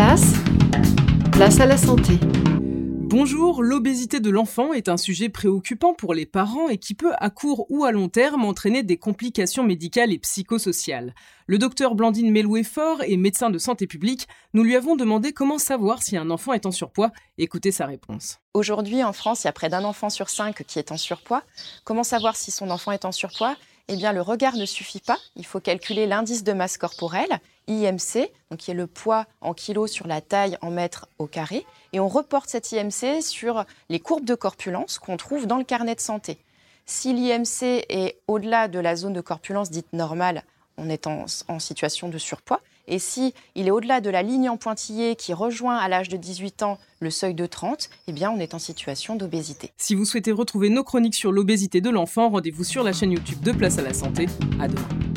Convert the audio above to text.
place, place à la santé. Bonjour, l'obésité de l'enfant est un sujet préoccupant pour les parents et qui peut à court ou à long terme entraîner des complications médicales et psychosociales. Le docteur Blandine Melouet-Fort est médecin de santé publique. Nous lui avons demandé comment savoir si un enfant est en surpoids. Écoutez sa réponse. Aujourd'hui, en France, il y a près d'un enfant sur cinq qui est en surpoids. Comment savoir si son enfant est en surpoids? Eh bien, le regard ne suffit pas. Il faut calculer l'indice de masse corporelle, IMC, qui est le poids en kilos sur la taille en mètres au carré. Et on reporte cet IMC sur les courbes de corpulence qu'on trouve dans le carnet de santé. Si l'IMC est au-delà de la zone de corpulence dite normale, on est en, situation de surpoids. Et si il est au-delà de la ligne en pointillé qui rejoint à l'âge de 18 ans le seuil de 30, eh bien on est en situation d'obésité. Si vous souhaitez retrouver nos chroniques sur l'obésité de l'enfant, rendez-vous sur la chaîne YouTube de Place à la Santé. À demain.